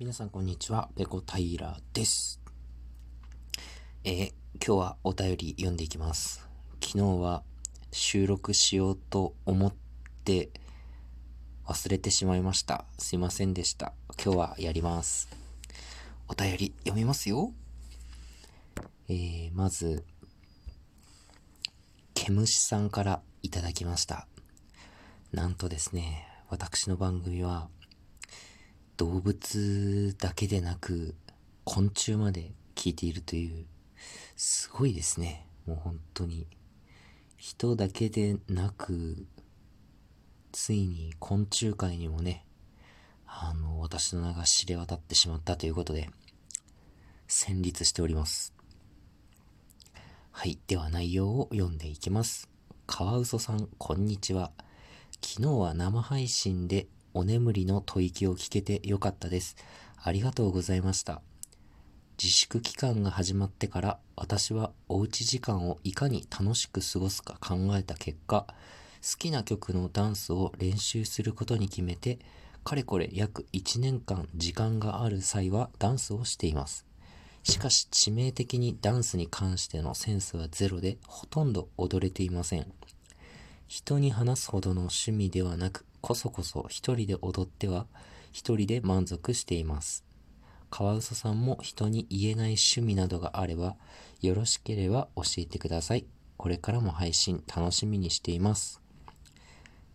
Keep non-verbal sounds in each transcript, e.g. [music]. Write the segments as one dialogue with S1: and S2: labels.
S1: 皆さんこんにちは、ペコタイラーです。えー、今日はお便り読んでいきます。昨日は収録しようと思って忘れてしまいました。すいませんでした。今日はやります。お便り読みますよ。えー、まず、ケムシさんからいただきました。なんとですね、私の番組は動物だけでなく昆虫まで聞いているというすごいですね。もう本当に。人だけでなくついに昆虫界にもねあの私の名が知れ渡ってしまったということで戦慄しております。はい。では内容を読んでいきます。カワウソさんこんにちは。昨日は生配信でお眠りの吐息を聞けてよかったです。ありがとうございました。自粛期間が始まってから私はおうち時間をいかに楽しく過ごすか考えた結果、好きな曲のダンスを練習することに決めて、かれこれ約1年間時間がある際はダンスをしています。しかし致命的にダンスに関してのセンスはゼロでほとんど踊れていません。人に話すほどの趣味ではなくこそこそ一人で踊っては一人で満足しています。カワウソさんも人に言えない趣味などがあれば、よろしければ教えてください。これからも配信楽しみにしています。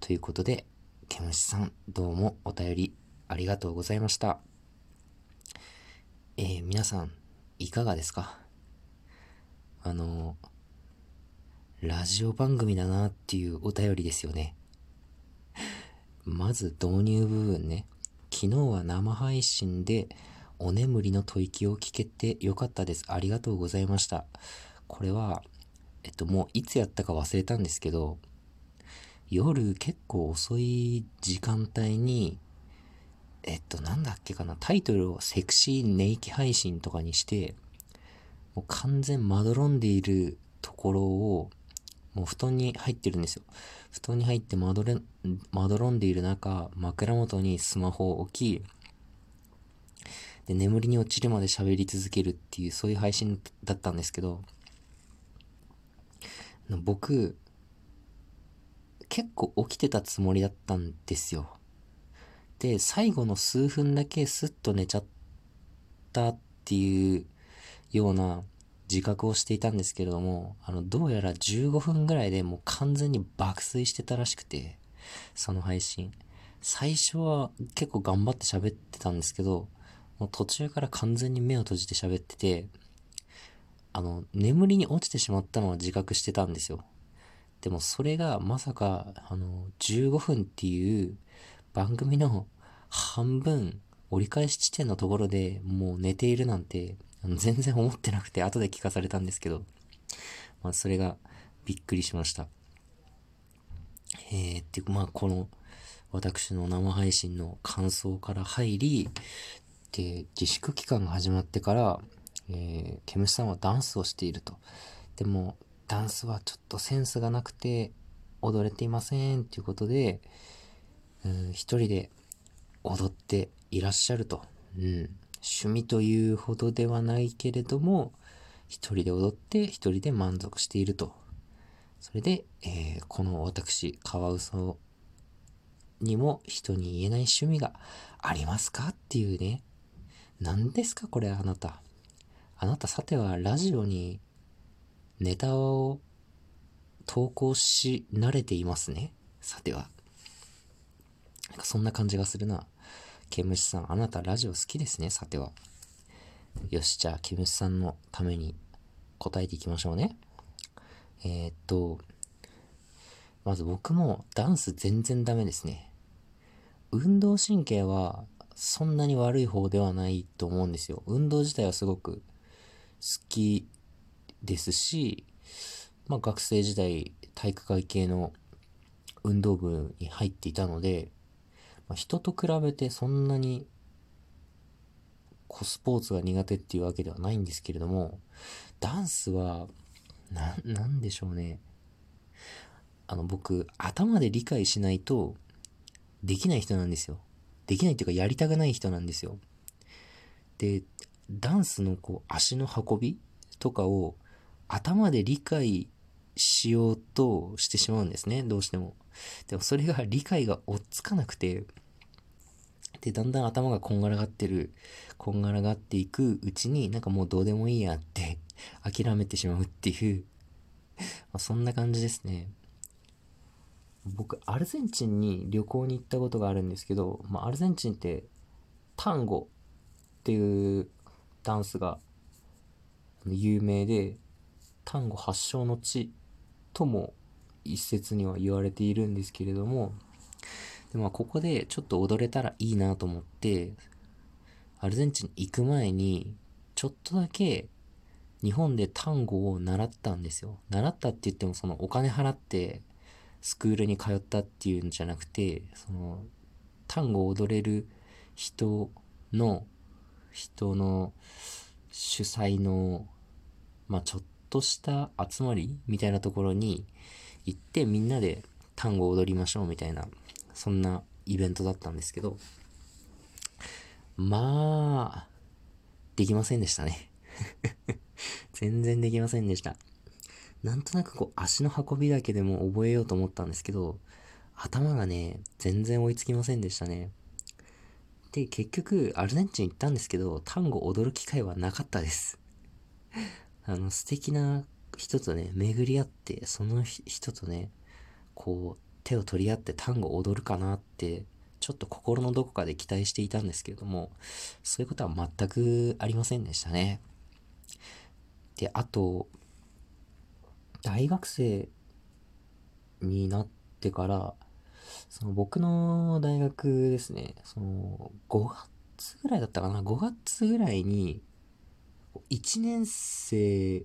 S1: ということで、ケムシさん、どうもお便りありがとうございました。えー、皆さん、いかがですか？あの、ラジオ番組だなっていうお便りですよね。まず導入部分ね。昨日は生配信でお眠りの吐息を聞けてよかったです。ありがとうございました。これは、えっと、もういつやったか忘れたんですけど、夜結構遅い時間帯に、えっと、なんだっけかな、タイトルをセクシー寝息配信とかにして、もう完全まどろんでいるところを、もう布団に入ってるんですよ。布団に入ってまどれ、まどろんでいる中、枕元にスマホを置き、で、眠りに落ちるまで喋り続けるっていう、そういう配信だったんですけど、僕、結構起きてたつもりだったんですよ。で、最後の数分だけスッと寝ちゃったっていうような自覚をしていたんですけれども、あの、どうやら15分ぐらいでもう完全に爆睡してたらしくて、その配信。最初は結構頑張って喋ってたんですけど、もう途中から完全に目を閉じて喋ってて、あの、眠りに落ちてしまったのは自覚してたんですよ。でもそれがまさか、あの、15分っていう番組の半分折り返し地点のところでもう寝ているなんて全然思ってなくて、後で聞かされたんですけど、まあ、それがびっくりしました。えー、っていうか、まあ、この、私の生配信の感想から入り、で、自粛期間が始まってから、えー、ケムシさんはダンスをしていると。でも、ダンスはちょっとセンスがなくて、踊れていませんっていうことで、うん、一人で踊っていらっしゃると。うん。趣味というほどではないけれども、一人で踊って一人で満足していると。それで、えー、この私、カワウソにも人に言えない趣味がありますかっていうね。何ですかこれあなた。あなたさてはラジオにネタを投稿し慣れていますね。さては。なんかそんな感じがするな。ケムシさん、あなたラジオ好きですね、さては。よし、じゃあ、ケムシさんのために答えていきましょうね。えー、っと、まず僕もダンス全然ダメですね。運動神経はそんなに悪い方ではないと思うんですよ。運動自体はすごく好きですし、まあ学生時代体育会系の運動部に入っていたので、まあ、人と比べてそんなにコスポーツが苦手っていうわけではないんですけれども、ダンスは、な、なんでしょうね。あの、僕、頭で理解しないと、できない人なんですよ。できないっていうか、やりたくない人なんですよ。で、ダンスのこう足の運びとかを頭で理解しようとしてしまうんですね、どうしても。でもそれが理解が追っつかなくて、で、だんだん頭がこんがらがってる、こんがらがっていくうちになんかもうどうでもいいやって諦めてしまうっていうまあそんな感じですね。僕、アルゼンチンに旅行に行ったことがあるんですけど、まあ、アルゼンチンってタンゴっていうダンスが有名で、タンゴ発祥の地とも一説には言われているんですけれども、でまあ、ここでちょっと踊れたらいいなと思って、アルゼンチン行く前に、ちょっとだけ日本で単語を習ったんですよ。習ったって言ってもそのお金払ってスクールに通ったっていうんじゃなくて、その単語を踊れる人の、人の主催の、まあちょっとした集まりみたいなところに行ってみんなで単語を踊りましょうみたいな、そんなイベントだったんですけど、まあ、できませんでしたね。[laughs] 全然できませんでした。なんとなくこう足の運びだけでも覚えようと思ったんですけど、頭がね、全然追いつきませんでしたね。で、結局、アルゼンチン行ったんですけど、単語踊る機会はなかったです。あの、素敵な人とね、巡り合って、その人とね、こう、手を取り合って単語を踊るかなって、ちょっと心のどこかで期待していたんですけれども、そういうことは全くありませんでしたね。で、あと、大学生になってから、その僕の大学ですね、その5月ぐらいだったかな、5月ぐらいに、1年生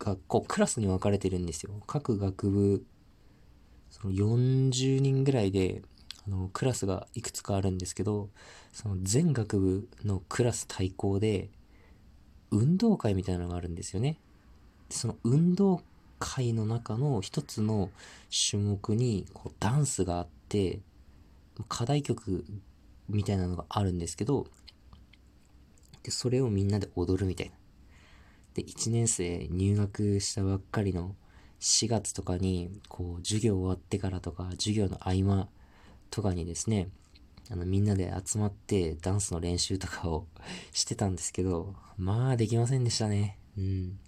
S1: がこうクラスに分かれてるんですよ。各学部、その40人ぐらいで、あの、クラスがいくつかあるんですけど、その全学部のクラス対抗で、運動会みたいなのがあるんですよね。その運動会の中の一つの種目にこうダンスがあって、課題曲みたいなのがあるんですけど、で、それをみんなで踊るみたいな。で、1年生入学したばっかりの4月とかに、こう、授業終わってからとか、授業の合間とかにですね、あの、みんなで集まってダンスの練習とかを [laughs] してたんですけど、まあ、できませんでしたね。うん。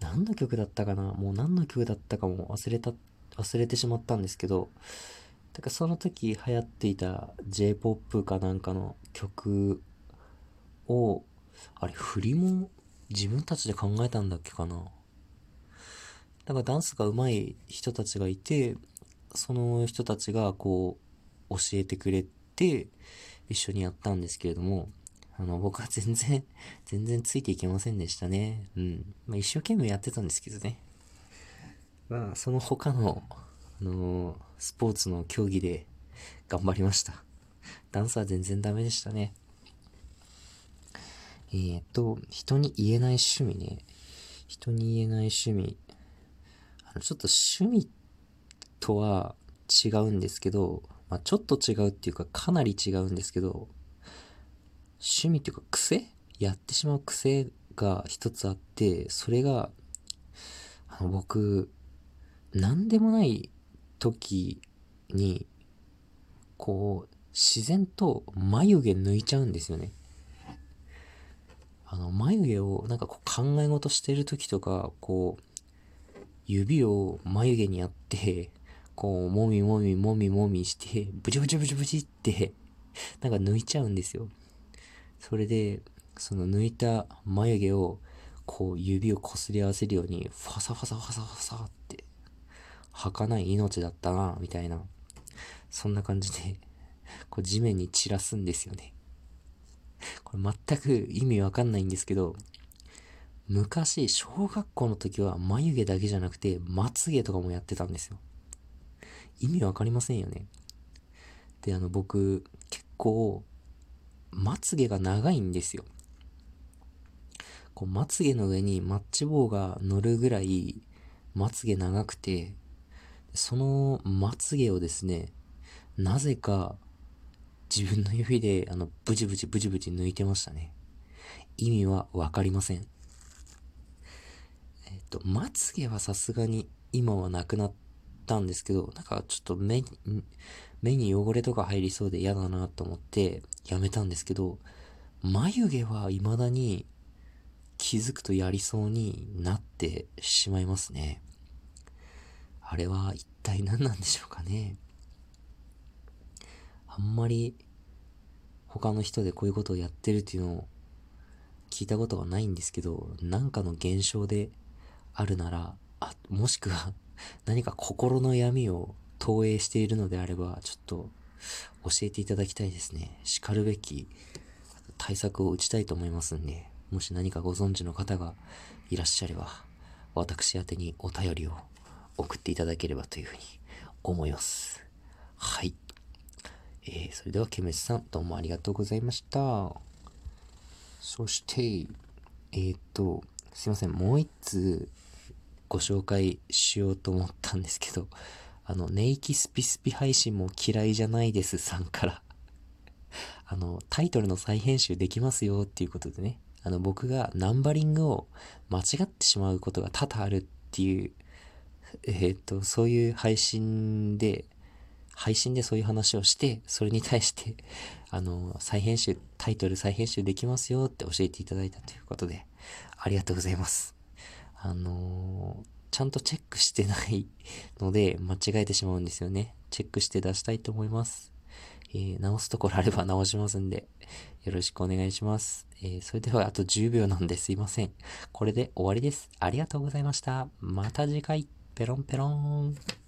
S1: 何の曲だったかな？もう何の曲だったかも忘れた、忘れてしまったんですけど、だからその時流行っていた J-POP かなんかの曲を、あれ、振りも自分たちで考えたんだっけかなだからダンスが上手い人たちがいて、その人たちがこう教えてくれて一緒にやったんですけれども、あの、僕は全然、[laughs] 全然ついていけませんでしたね。うん。まあ、一生懸命やってたんですけどね。まあ、その他の、あのー、スポーツの競技で頑張りました。ダンスは全然ダメでしたね。えー、っと、人に言えない趣味ね。人に言えない趣味。あの、ちょっと趣味とは違うんですけど、まあ、ちょっと違うっていうかかなり違うんですけど、趣味っていうか癖？やってしまう癖が一つあって、それが、あの、僕、何でもない時に、こう、自然と眉毛抜いちゃうんですよね。あの、眉毛をなんかこう考え事してる時とか、こう、指を眉毛にやって、こう、もみもみもみもみして、ブチブチブチブチって、なんか抜いちゃうんですよ。それで、その抜いた眉毛を、こう指をこすり合わせるように、ファサファサファサファサって、儚い命だったな、みたいな、そんな感じで、こう地面に散らすんですよね。これ全く意味わかんないんですけど、昔、小学校の時は眉毛だけじゃなくて、まつ毛とかもやってたんですよ。意味わかりませんよね。で、あの、僕、結構、まつげが長いんですよ。こうまつげの上にマッチ棒が乗るぐらいまつげ長くて、そのまつげをですね、なぜか自分の指で、あの、ブチブチブチブチ抜いてましたね。意味はわかりません。えっ、と、まつげはさすがに今はなくなったんですけど、なんかちょっと目に、目に汚れとか入りそうで嫌だなと思ってやめたんですけど、眉毛は未だに気づくとやりそうになってしまいますね。あれは一体何なんでしょうかね。あんまり他の人でこういうことをやってるっていうのを聞いたことがないんですけど、なんかの現象であるなら、あ、もしくは [laughs] 何か心の闇を投影しているのであれば、ちょっと教えていただきたいですね。叱るべき対策を打ちたいと思いますんで、もし何かご存知の方がいらっしゃれば、私宛にお便りを送っていただければというふうに思います。はい。えー、それでは、ケメスさん、どうもありがとうございました。そして、えー、っと、すいません、もう一通ご紹介しようと思ったんですけど、あの、ネイキスピスピ配信も嫌いじゃないですさんから [laughs] あの、タイトルの再編集できますよっていうことでね、あの、僕がナンバリングを間違ってしまうことが多々あるっていう、えー、っと、そういう配信で、配信でそういう話をして、それに対して、[laughs] あの、再編集、タイトル再編集できますよって教えていただいたということで、ありがとうございます。あのちゃんとチェックしてないので、間違えてしまうんですよね。チェックして出したいと思います。えー、直すところあれば [laughs] 直しますんで、よろしくお願いします。えー、それではあと10秒なんですいません。これで終わりです。ありがとうございました。また次回、ペロンペロン。